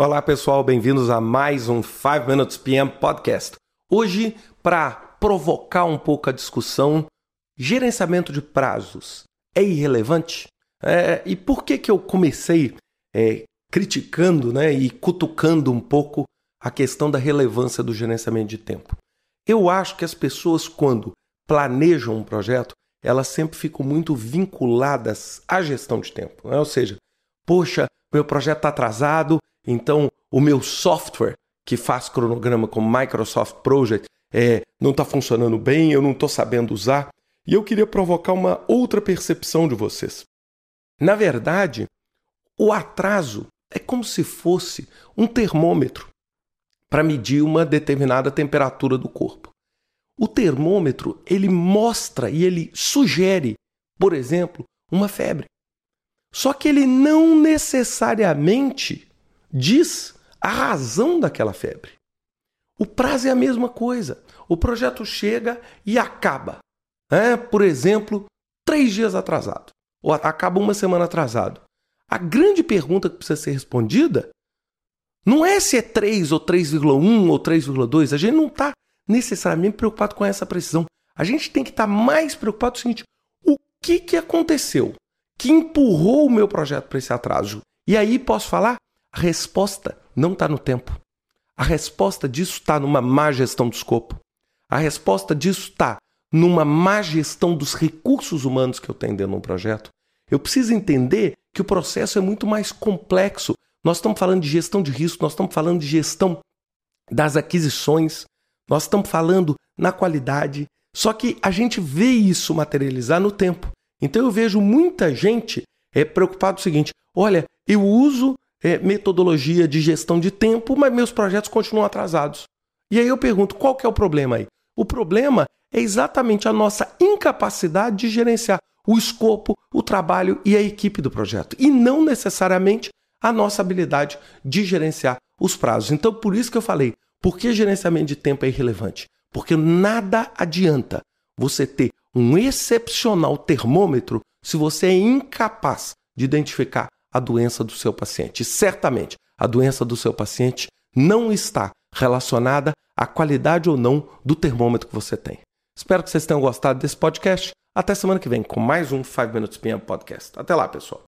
Olá pessoal, bem-vindos a mais um 5 Minutes PM Podcast. Hoje, para provocar um pouco a discussão, gerenciamento de prazos é irrelevante? É, e por que, que eu comecei é, criticando né, e cutucando um pouco a questão da relevância do gerenciamento de tempo? Eu acho que as pessoas, quando planejam um projeto, elas sempre ficam muito vinculadas à gestão de tempo. Né? Ou seja, poxa, meu projeto está atrasado, então, o meu software que faz cronograma como Microsoft Project é, não está funcionando bem, eu não estou sabendo usar. E eu queria provocar uma outra percepção de vocês. Na verdade, o atraso é como se fosse um termômetro para medir uma determinada temperatura do corpo. O termômetro, ele mostra e ele sugere, por exemplo, uma febre. Só que ele não necessariamente diz a razão daquela febre. O prazo é a mesma coisa. O projeto chega e acaba. É, por exemplo, três dias atrasado. Ou acaba uma semana atrasado. A grande pergunta que precisa ser respondida não é se é 3 ou 3,1 ou 3,2. A gente não está necessariamente preocupado com essa precisão. A gente tem que estar tá mais preocupado com o seguinte: o que, que aconteceu que empurrou o meu projeto para esse atraso? E aí posso falar a resposta não está no tempo. A resposta disso está numa má gestão do escopo. A resposta disso está numa má gestão dos recursos humanos que eu tenho dentro de um projeto. Eu preciso entender que o processo é muito mais complexo. Nós estamos falando de gestão de risco, nós estamos falando de gestão das aquisições, nós estamos falando na qualidade. Só que a gente vê isso materializar no tempo. Então eu vejo muita gente é preocupado com o seguinte: olha, eu uso é, metodologia de gestão de tempo, mas meus projetos continuam atrasados. E aí eu pergunto, qual que é o problema aí? O problema é exatamente a nossa incapacidade de gerenciar o escopo, o trabalho e a equipe do projeto, e não necessariamente a nossa habilidade de gerenciar os prazos. Então, por isso que eu falei, por que gerenciamento de tempo é irrelevante? Porque nada adianta você ter um excepcional termômetro se você é incapaz de identificar a doença do seu paciente. certamente, a doença do seu paciente não está relacionada à qualidade ou não do termômetro que você tem. Espero que vocês tenham gostado desse podcast. Até semana que vem com mais um 5 Minutes PM Podcast. Até lá, pessoal.